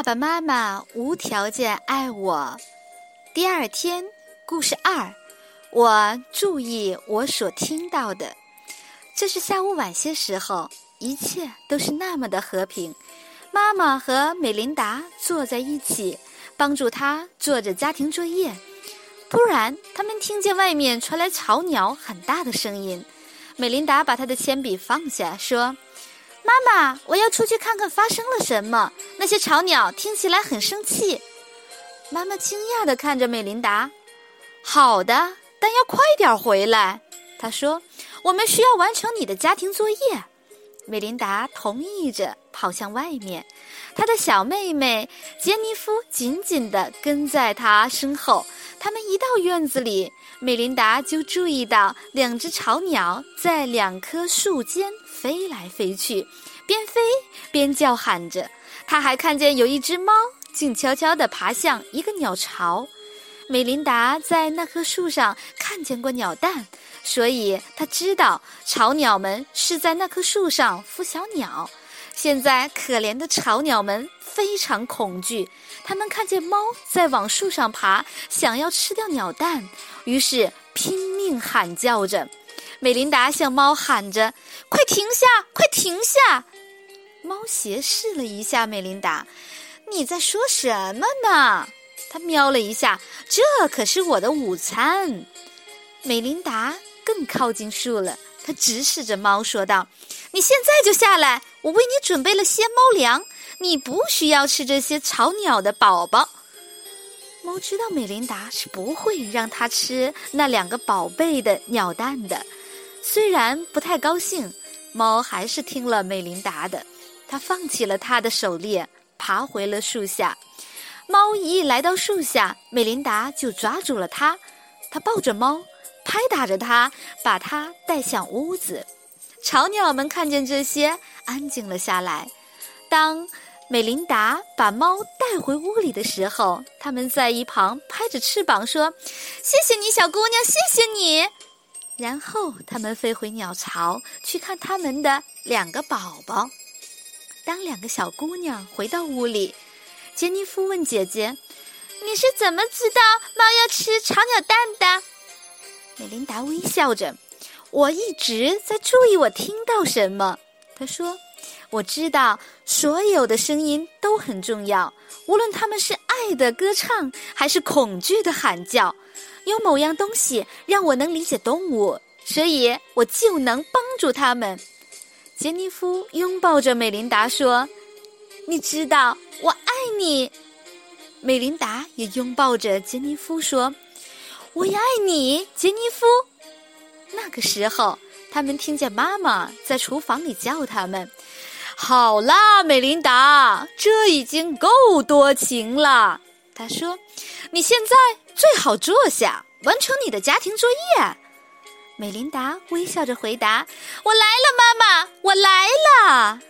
爸爸妈妈无条件爱我。第二天，故事二，我注意我所听到的。这是下午晚些时候，一切都是那么的和平。妈妈和美琳达坐在一起，帮助她做着家庭作业。突然，他们听见外面传来吵鸟很大的声音。美琳达把她的铅笔放下，说。妈妈，我要出去看看发生了什么。那些吵鸟听起来很生气。妈妈惊讶地看着美琳达。好的，但要快点回来。她说：“我们需要完成你的家庭作业。”美琳达同意着，跑向外面。她的小妹妹杰尼夫紧紧地跟在她身后。他们一到院子里，美琳达就注意到两只巢鸟在两棵树间飞来飞去，边飞边叫喊着。她还看见有一只猫静悄悄地爬向一个鸟巢。美琳达在那棵树上看见过鸟蛋，所以她知道巢鸟们是在那棵树上孵小鸟。现在，可怜的巢鸟们非常恐惧。他们看见猫在往树上爬，想要吃掉鸟蛋，于是拼命喊叫着。美琳达向猫喊着：“快停下！快停下！”猫斜视了一下美琳达：“你在说什么呢？”他瞄了一下：“这可是我的午餐。”美琳达更靠近树了，她直视着猫说道：“你现在就下来，我为你准备了些猫粮。”你不需要吃这些吵鸟的宝宝。猫知道美琳达是不会让它吃那两个宝贝的鸟蛋的，虽然不太高兴，猫还是听了美琳达的。它放弃了它的狩猎，爬回了树下。猫一来到树下，美琳达就抓住了它。它抱着猫，拍打着它，把它带向屋子。巢鸟们看见这些，安静了下来。当美琳达把猫带回屋里的时候，他们在一旁拍着翅膀说：“谢谢你，小姑娘，谢谢你。”然后他们飞回鸟巢去看他们的两个宝宝。当两个小姑娘回到屋里，杰尼夫问姐姐：“你是怎么知道猫要吃巢鸟蛋的？”美琳达微笑着：“我一直在注意我听到什么。”她说。我知道所有的声音都很重要，无论他们是爱的歌唱还是恐惧的喊叫。有某样东西让我能理解动物，所以我就能帮助他们。杰尼夫拥抱着美琳达说：“你知道我爱你。”美琳达也拥抱着杰尼夫说：“我也爱你，杰尼夫。”那个时候，他们听见妈妈在厨房里叫他们。好啦，美琳达，这已经够多情了。他说：“你现在最好坐下，完成你的家庭作业。”美琳达微笑着回答：“我来了，妈妈，我来了。”